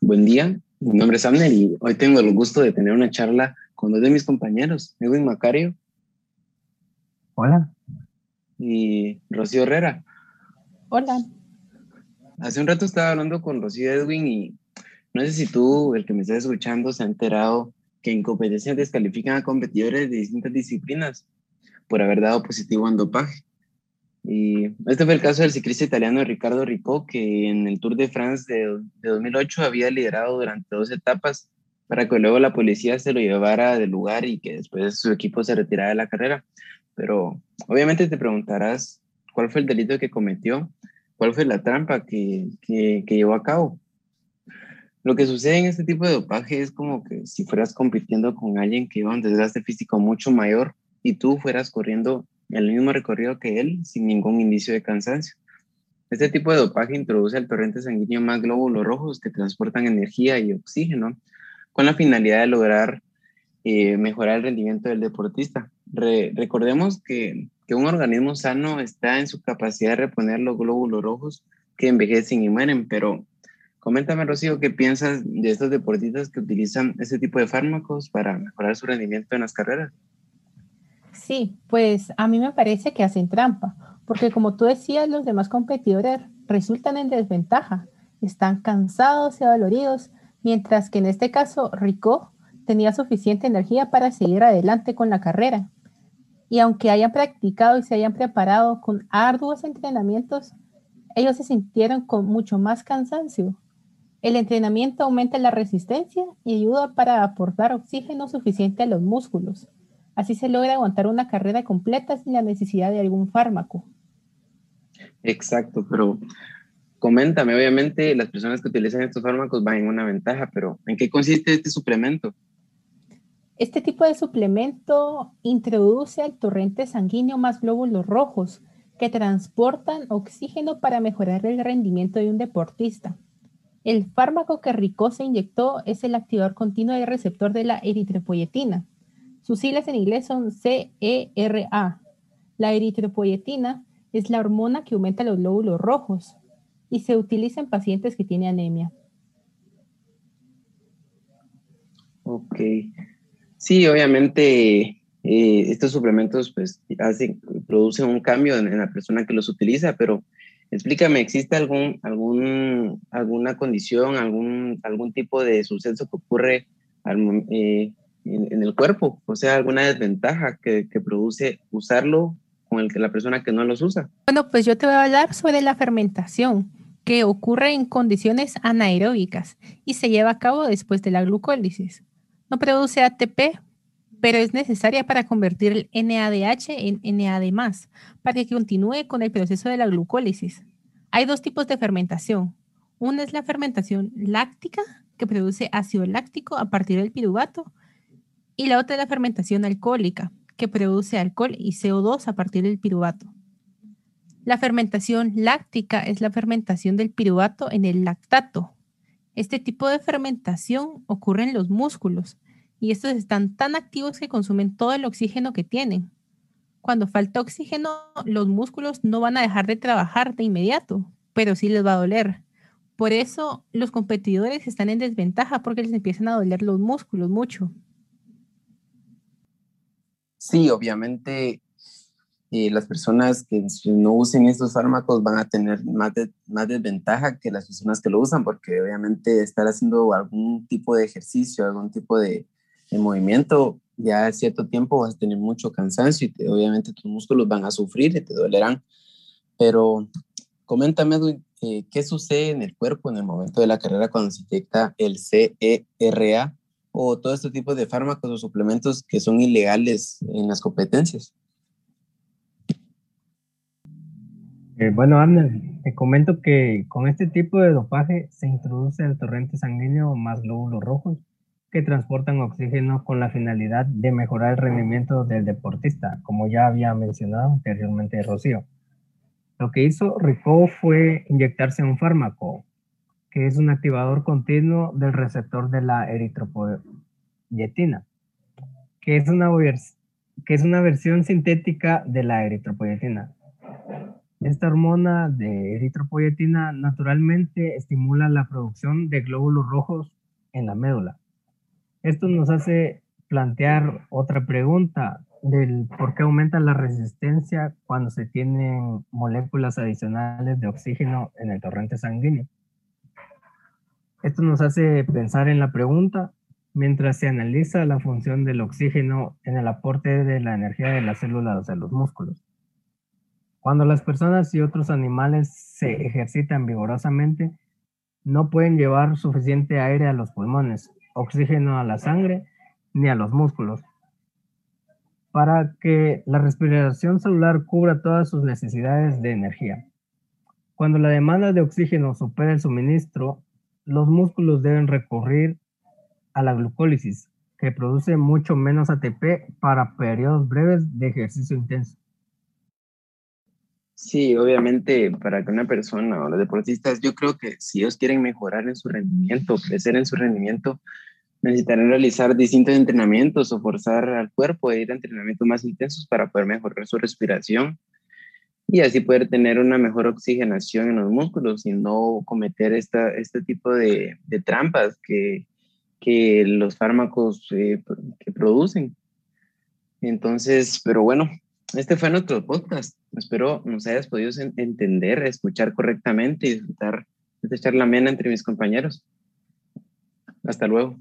buen día. Mi nombre es Amner y hoy tengo el gusto de tener una charla con dos de mis compañeros, Edwin Macario. Hola. Y Rocío Herrera. Hola. Hace un rato estaba hablando con Rocío Edwin y no sé si tú, el que me estás escuchando, se ha enterado que en competencias descalifican a competidores de distintas disciplinas por haber dado positivo en dopaje. Y este fue el caso del ciclista italiano Ricardo Ricó, que en el Tour de France de, 2008 había liderado durante dos etapas para que luego la policía se lo llevara del lugar y que después su equipo se retirara de la carrera. Pero obviamente te preguntarás cuál fue el delito que cometió, cuál fue la trampa que, que, que llevó a cabo. Lo que sucede en este tipo de dopaje es como que si fueras compitiendo con alguien que lleva un desgaste físico mucho mayor y tú fueras corriendo el mismo recorrido que él sin ningún indicio de cansancio. Este tipo de dopaje introduce al torrente sanguíneo más glóbulos rojos que transportan energía y oxígeno con la finalidad de lograr eh, mejorar el rendimiento del deportista. recordemos que, que, un organismo sano está en su capacidad de reponer los glóbulos rojos que envejecen y mueren, pero coméntame, Rocío, ¿qué piensas de estos deportistas que utilizan este tipo de fármacos para mejorar su rendimiento en las carreras? Sí, pues a mí me parece que hacen trampa, porque como tú decías, los demás competidores resultan en desventaja, están cansados y adoloridos, mientras que en este caso Rico tenía suficiente energía para seguir adelante con la carrera. Y aunque hayan practicado y se hayan preparado con arduos entrenamientos, ellos se sintieron con mucho más cansancio. El entrenamiento aumenta la resistencia y ayuda para aportar oxígeno suficiente a los músculos. Así se logra aguantar una carrera completa sin la necesidad de algún fármaco. Exacto, pero coméntame, obviamente las personas que utilizan estos fármacos van en una ventaja, pero ¿en qué consiste este suplemento? Este tipo de suplemento introduce al torrente sanguíneo más glóbulos rojos que transportan oxígeno para mejorar el rendimiento de un deportista. El fármaco que Rico se inyectó es el activador continuo del receptor de la eritropoyetina, sus siglas en inglés son CERA. La eritropoyetina es la hormona que aumenta los glóbulos rojos y se utiliza en pacientes que tienen anemia. Ok. Sí, obviamente eh, estos suplementos pues hacen, producen un cambio en, la persona que los utiliza, pero explícame, ¿existe algún, algún, alguna condición, algún, algún tipo de suceso que ocurre al, eh, en, el cuerpo, o sea, alguna desventaja que, que, produce usarlo con el que la persona que no los usa. Bueno, pues yo te voy a hablar sobre la fermentación que ocurre en condiciones anaeróbicas y se lleva a cabo después de la glucólisis. No produce ATP, pero es necesaria para convertir el NADH en NAD+, para que continúe con el proceso de la glucólisis. Hay dos tipos de fermentación. Una es la fermentación láctica, que produce ácido láctico a partir del piruvato, y la otra es la fermentación alcohólica, que produce alcohol y CO2 a partir del piruvato. La fermentación láctica es la fermentación del piruvato en el lactato. Este tipo de fermentación ocurre en los músculos y estos están tan activos que consumen todo el oxígeno que tienen. Cuando falta oxígeno, los músculos no van a dejar de trabajar de inmediato, pero sí les va a doler. Por eso los competidores están en desventaja porque les empiezan a doler los músculos mucho. Sí, obviamente eh, las personas que no usen estos fármacos van a tener más, más desventaja que las personas que lo usan, porque obviamente estar haciendo algún tipo de ejercicio, algún tipo de, movimiento, ya a cierto tiempo vas a tener mucho cansancio y obviamente tus músculos van a sufrir y te dolerán. Pero coméntame, Edwin, eh, ¿qué sucede en el cuerpo en el momento de la carrera cuando se detecta el CERA o todo este tipo de fármacos o suplementos que son ilegales en las competencias. Eh, bueno, Abner, te comento que con este tipo de dopaje se introduce el torrente sanguíneo más glóbulos rojos que transportan oxígeno con la finalidad de mejorar el rendimiento del deportista, como ya había mencionado anteriormente Rocío. Lo que hizo Rico fue inyectarse un fármaco, que es un activador continuo del receptor de la eritropoyetina, que es una, que es una versión sintética de la eritropoyetina. esta hormona de eritropoyetina naturalmente estimula la producción de glóbulos rojos en la médula. Esto nos hace plantear otra pregunta del por qué aumenta la resistencia cuando se tienen moléculas adicionales de oxígeno en el torrente sanguíneo. Esto nos hace pensar en la pregunta mientras se analiza la función del oxígeno en el aporte de la energía de las células de los músculos. Cuando las personas y otros animales se ejercitan vigorosamente, no pueden llevar suficiente aire a los pulmones, oxígeno a la sangre ni a los músculos. Para que la respiración celular cubra todas sus necesidades de energía. Cuando la demanda de oxígeno supera el suministro, los músculos deben recurrir a la glucólisis, que produce mucho menos ATP para periodos breves de ejercicio intenso. Sí, obviamente para que una persona o los deportistas, yo creo que si ellos quieren mejorar en su rendimiento, crecer en su rendimiento, necesitarán realizar distintos entrenamientos o forzar al cuerpo a ir a entrenamientos más intensos para poder mejorar su respiración y así poder tener una mejor oxigenación en los músculos y no cometer esta, este tipo de, de trampas que, que los fármacos eh, que producen. Entonces, pero bueno, este fue nuestro podcast. Espero nos hayas podido entender, escuchar correctamente y disfrutar de esta charla amena entre mis compañeros. Hasta luego.